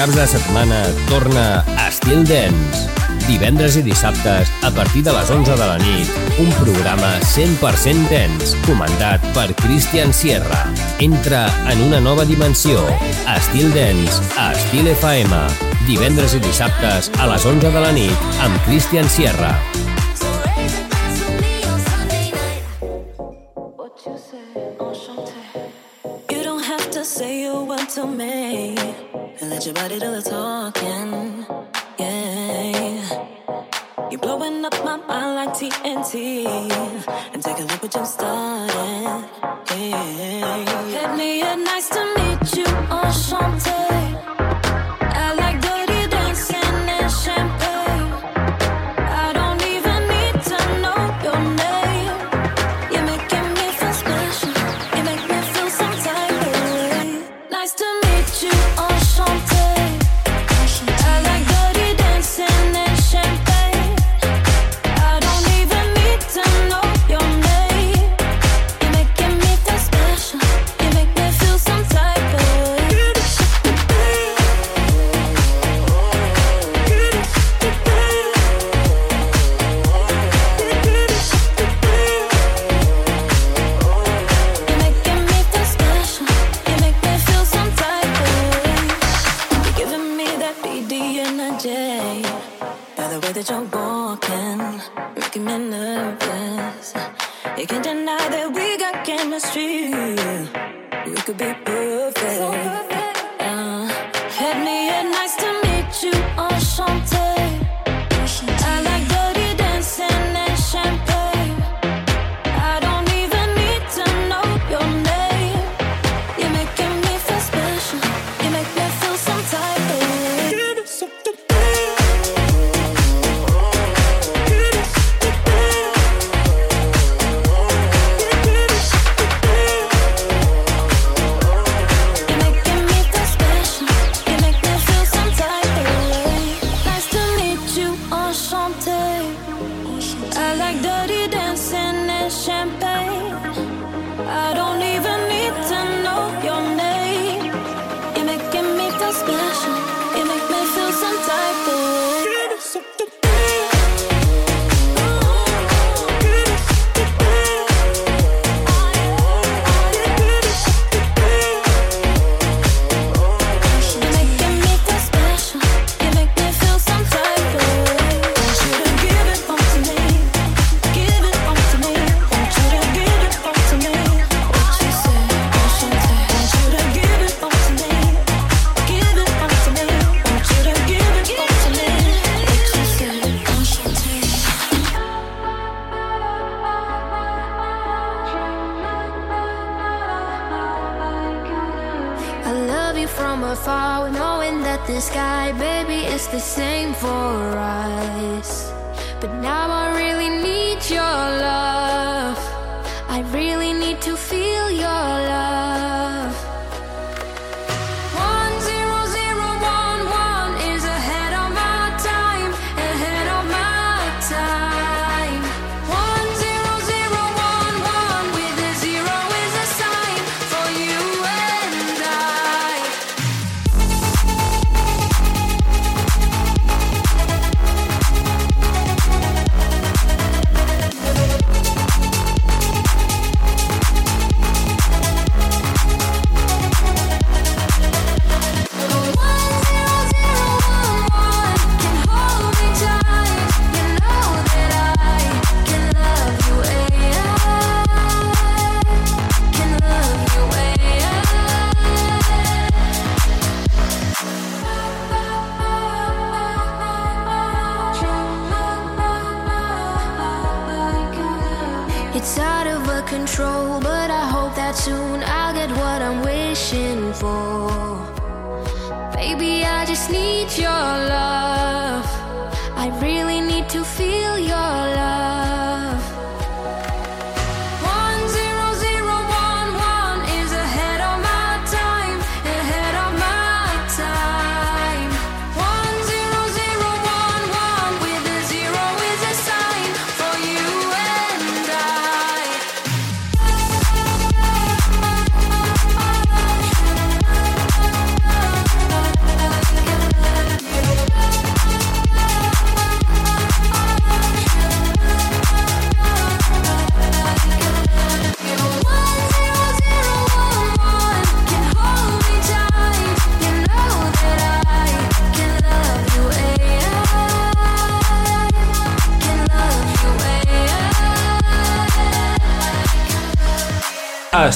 caps de setmana torna Estil Dance. Divendres i dissabtes, a partir de les 11 de la nit, un programa 100% dance, comandat per Christian Sierra. Entra en una nova dimensió. Estil Dance, a Estil FM. Divendres i dissabtes, a les 11 de la nit, amb Christian Sierra. Let your body do the talking. Yeah. You're blowing up my mind like TNT. And take a look what you started. Yeah. Hit me a nice to meet you, enchanté.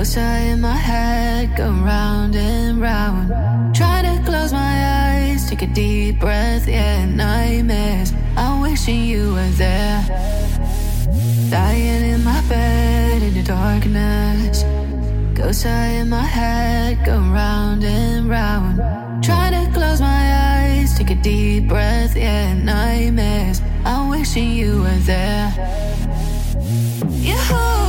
Closer in my head, go round and round. Try to close my eyes, take a deep breath, yeah, nightmares. I'm wishing you were there. Dying in my bed in the darkness. Ghosts in my head, go round and round. Try to close my eyes, take a deep breath, yeah, nightmares. I'm wishing you were there. You.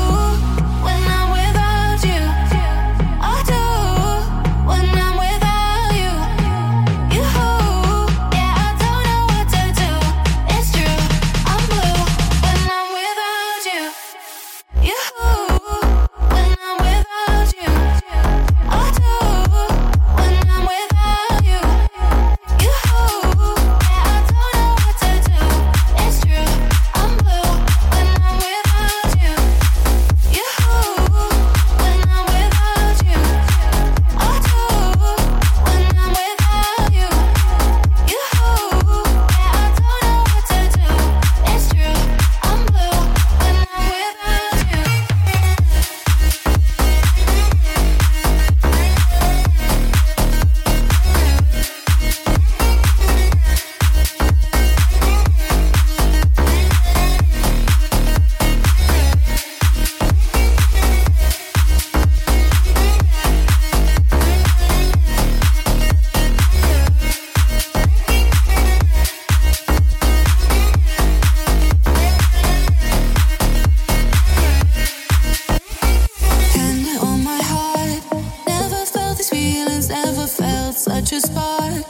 just part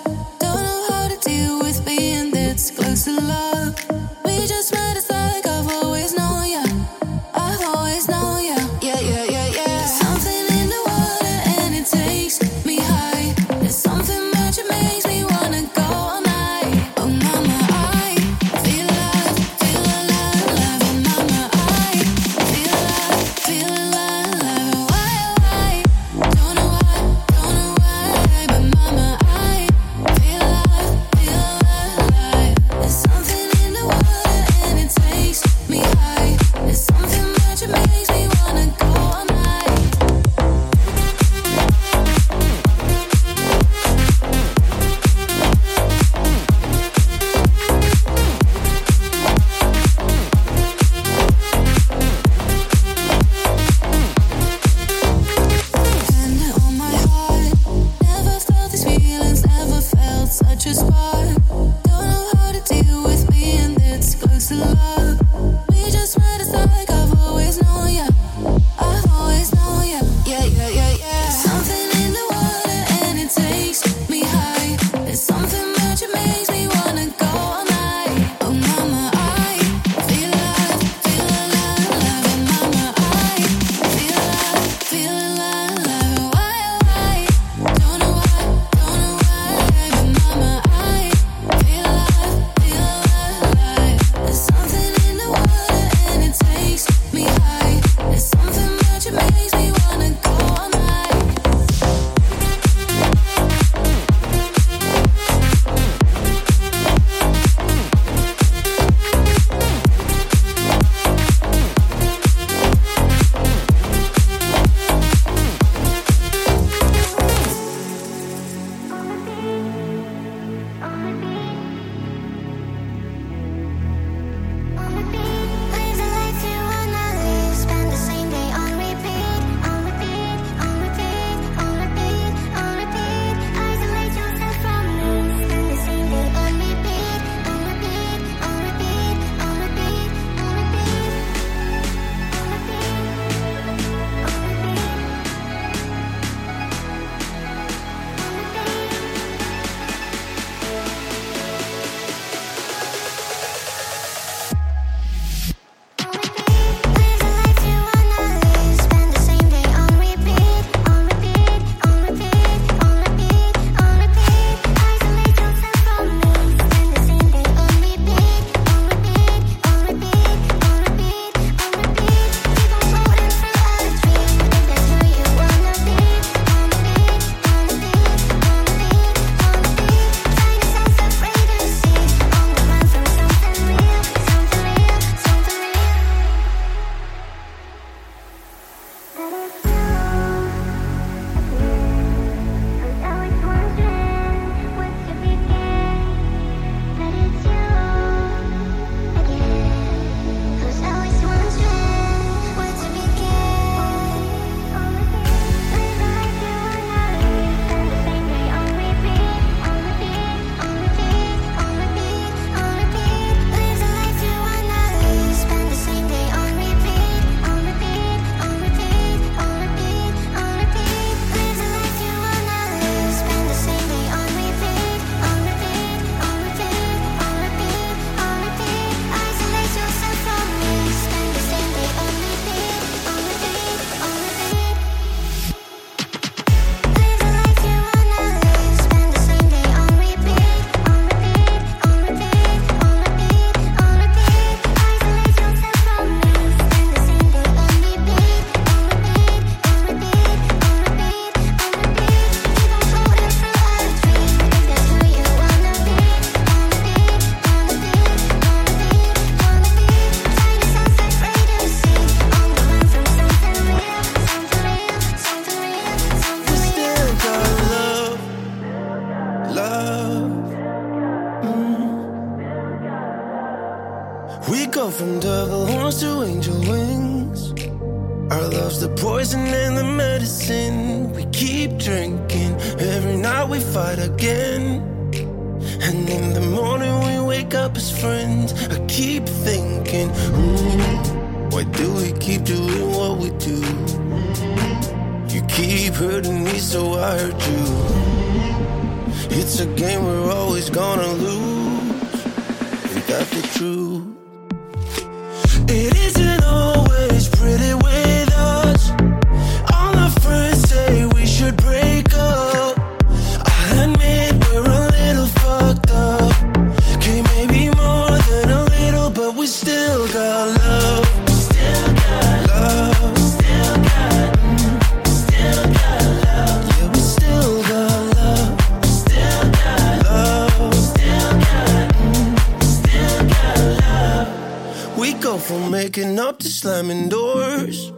slamming doors.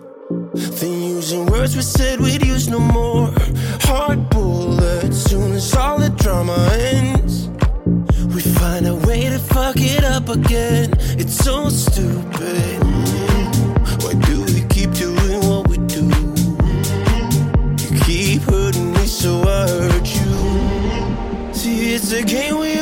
Then using words we said we'd use no more. Hard bullets, soon as all the drama ends. We find a way to fuck it up again. It's so stupid. Why do we keep doing what we do? You keep hurting me, so I hurt you. See, it's a game we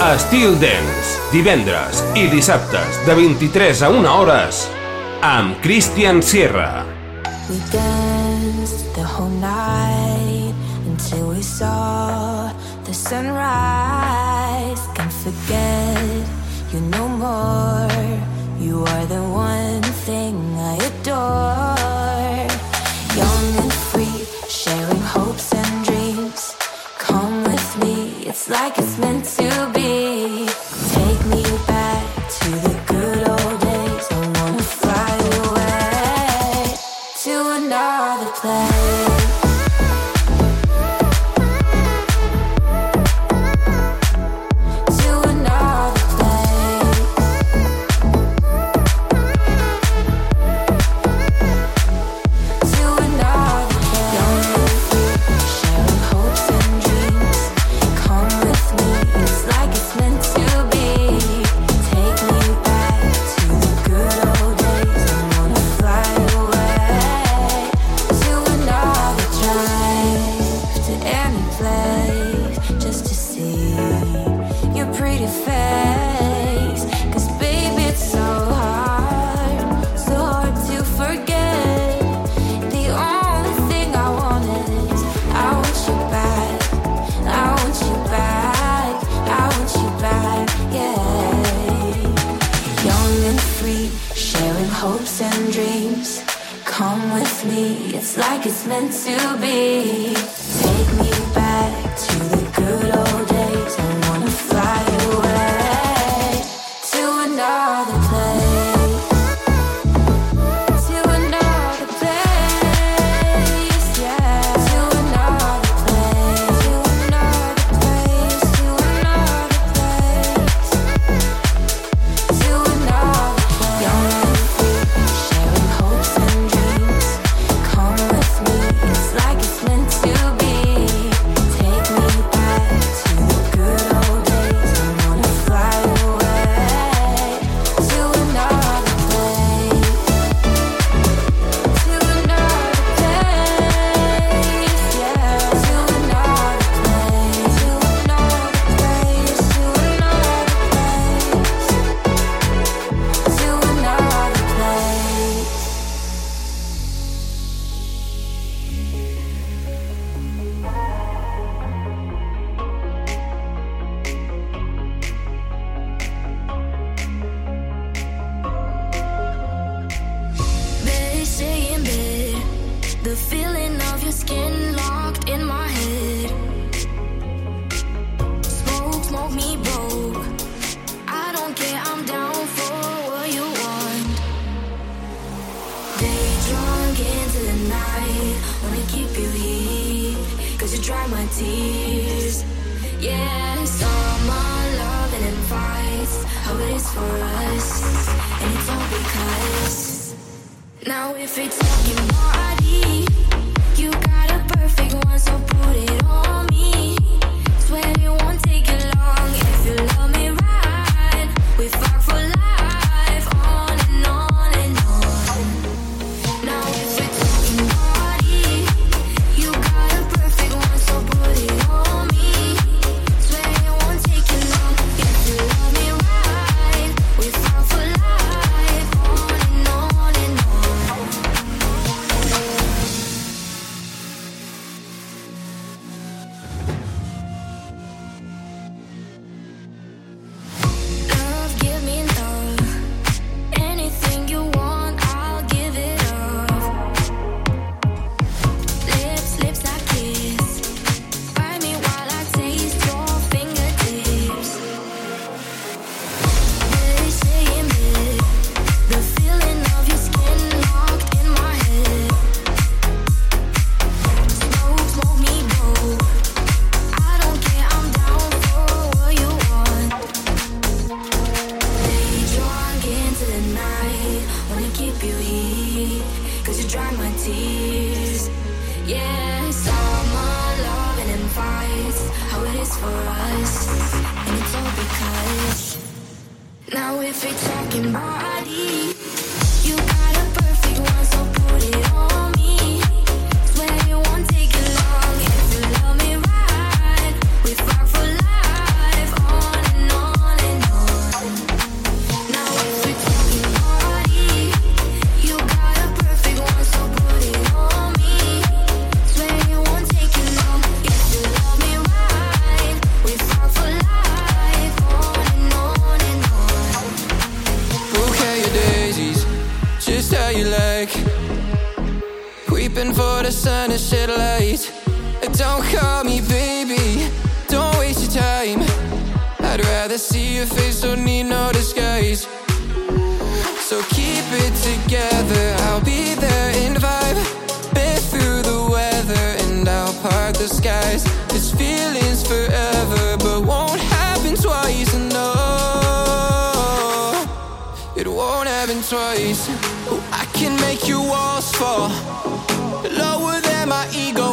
Estil Dance, divendres i dissabtes de 23 a 1 hores amb Christian Sierra. We danced the whole night until we saw the sunrise. Can't forget you no more. You are the one thing I adore. Young and free, sharing hopes and dreams. Come with me, it's like it's meant to creeping for the sun is shit light. Don't call me baby, don't waste your time. I'd rather see your face, don't need no disguise. So keep it together, I'll be there in vibe. Been through the weather and I'll part the skies. This feeling's forever, but won't happen twice. No, it won't happen twice. Ooh, I can make your walls fall. Lower than my ego.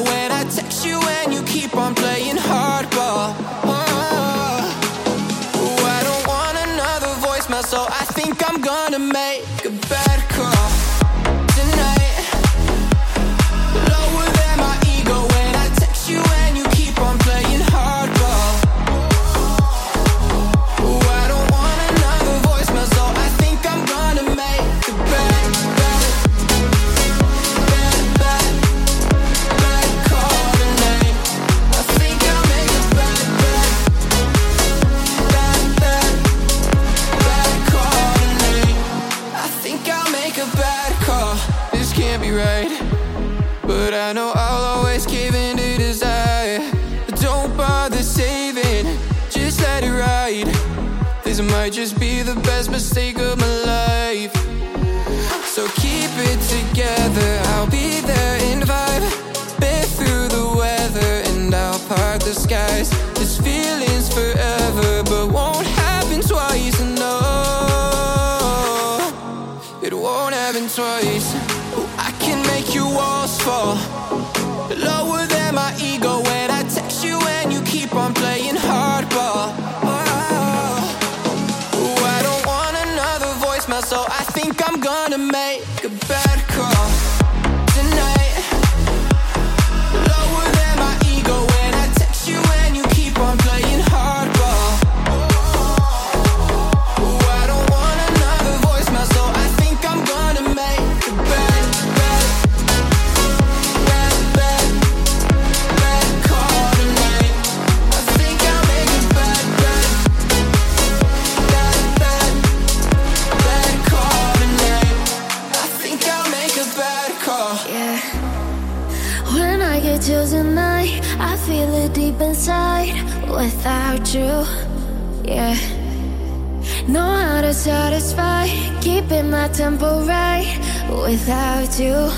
remember right without you.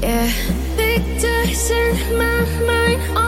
Yeah, pictures in my mind.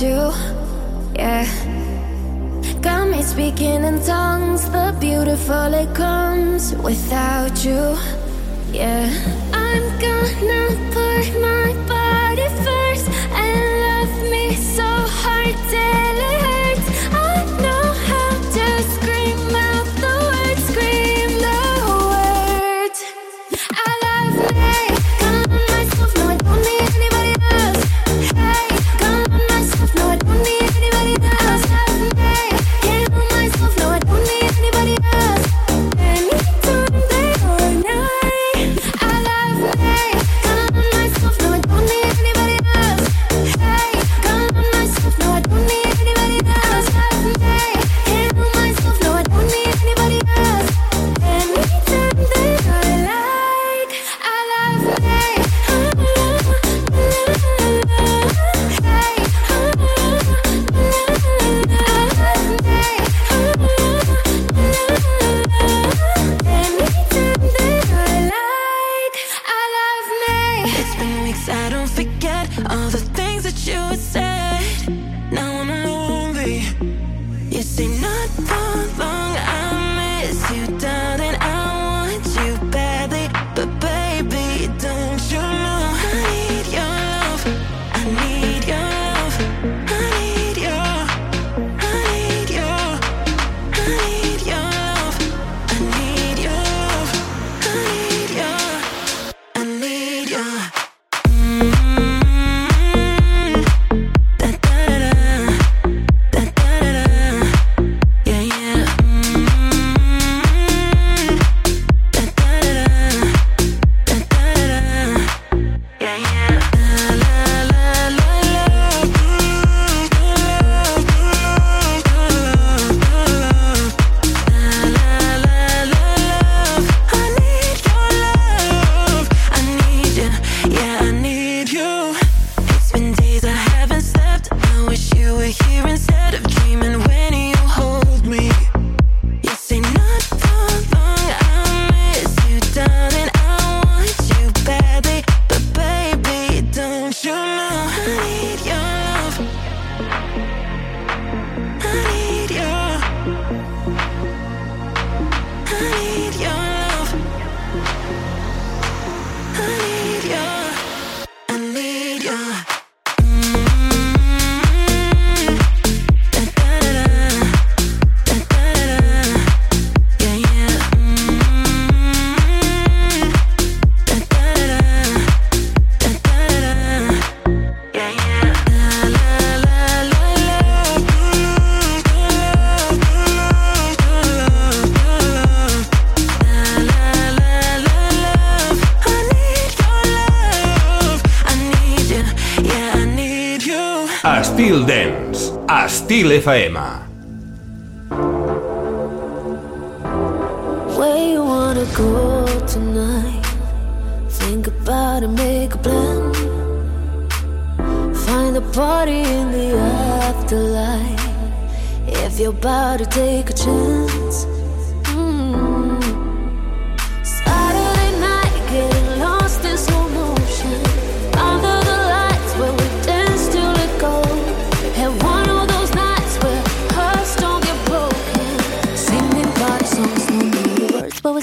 you, yeah. Got me speaking in tongues, the beautiful it comes without you, yeah. I'm gonna put my body first and love me so hard till it hurts. Spotify.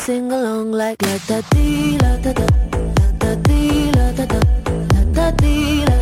sing along like la da dee la da da la da dee la da da la da dee la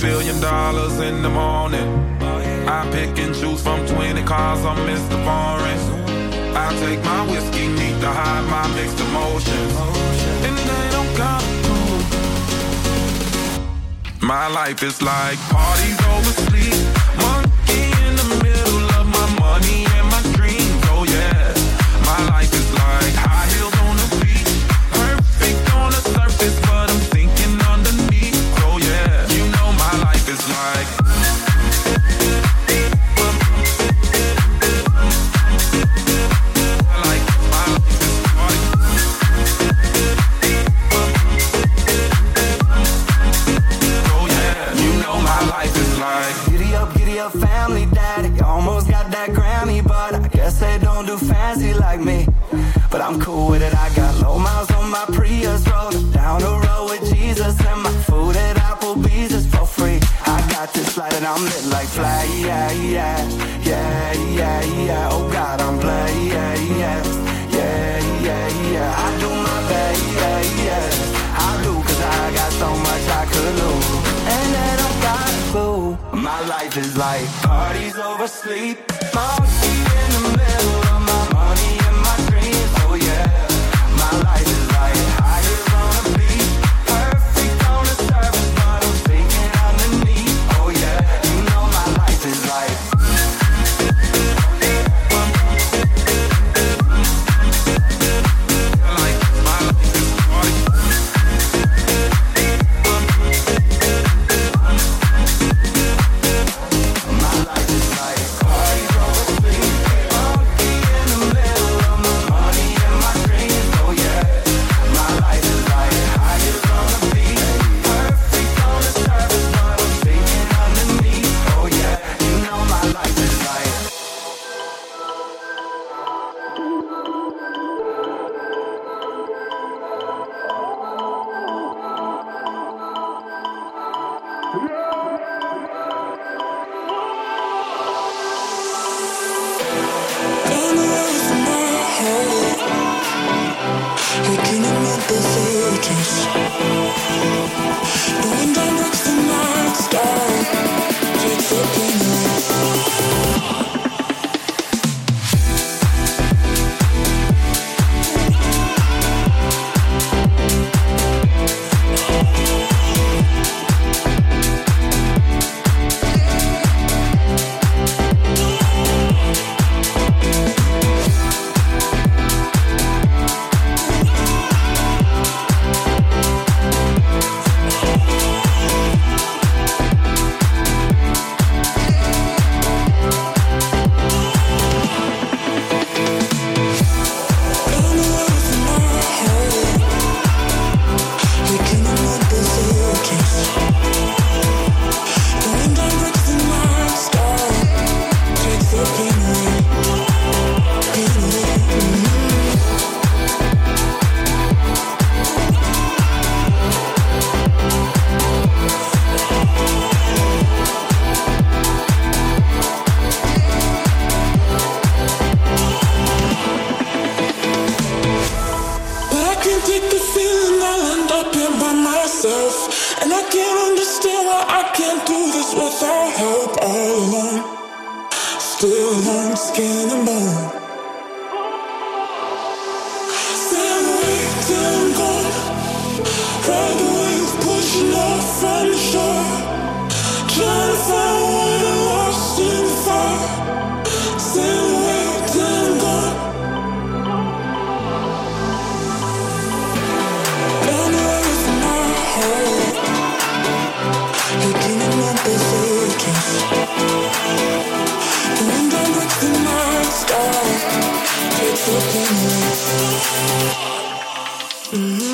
Billion dollars in the morning. I pick and choose from 20 cars, I'm Mr. Foreign. I take my whiskey, need to hide my mixed emotions. And they don't got cool. My life is like parties over sleep. right. Giddy up, giddy up, family daddy. Almost got that Grammy, but I guess they don't do fancy like me. But I'm cool with it. I got low miles on my Prius, rolling down the road with Jesus, and my food at Applebee's is for free. I got this light and I'm lit like fly, yeah, yeah, yeah, yeah, yeah. Oh God, I'm blessed, yeah, yeah, yeah, yeah, yeah. I do my best, yeah, yeah. my life is like parties over sleep. Party in the middle. Mm-hmm.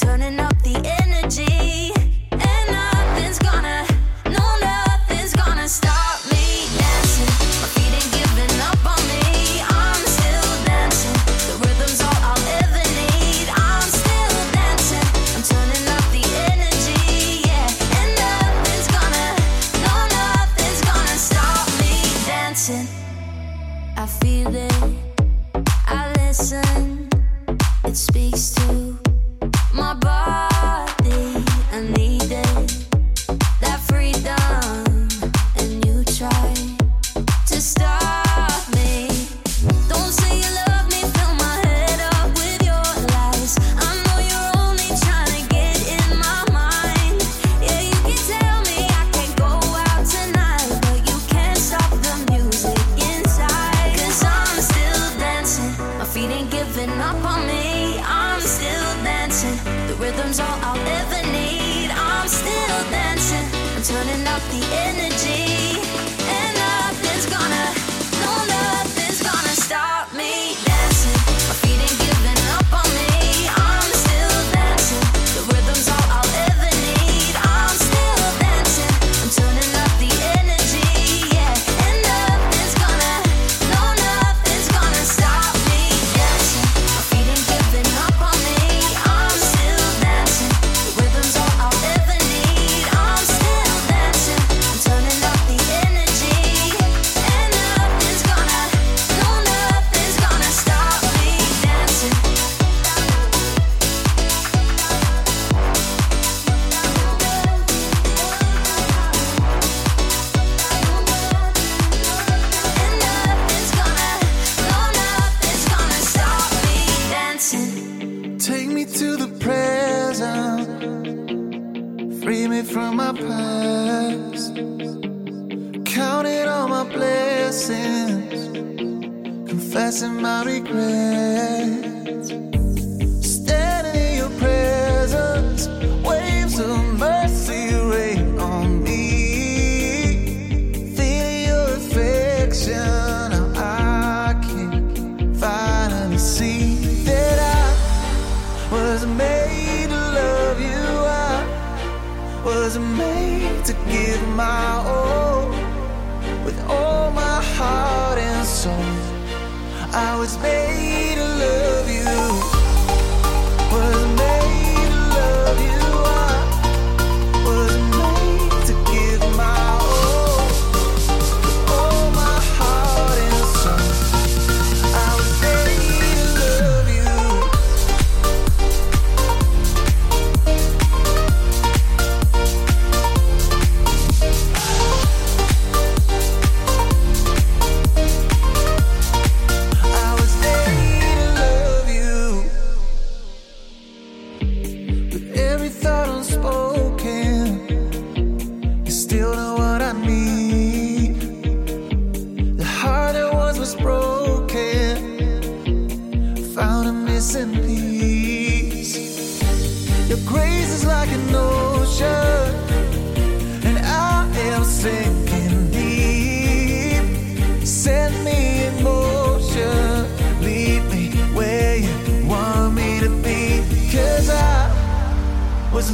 turning up the air. secret.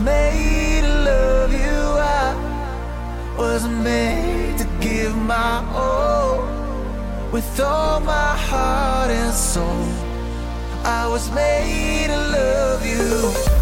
made to love you. I wasn't made to give my all with all my heart and soul. I was made to love you.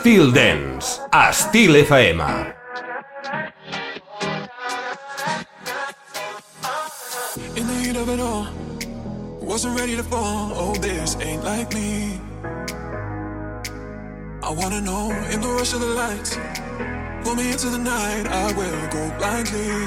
Styl Dance, a Styl FM. In the heat of it all, wasn't ready to fall. Oh, this ain't like me. I wanna know in the rush of the lights, pull me into the night. I will go blindly.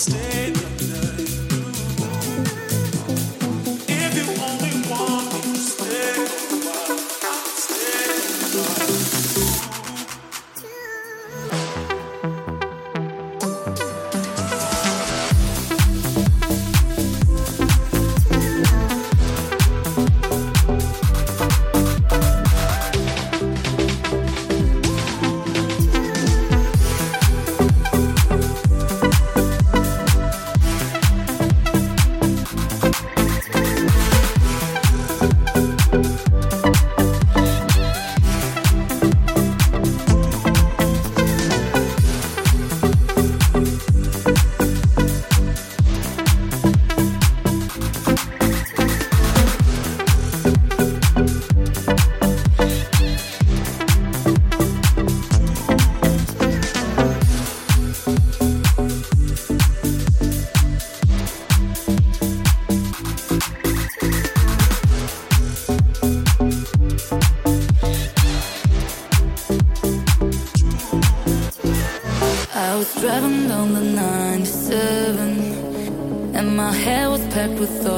stay. Packed with thoughts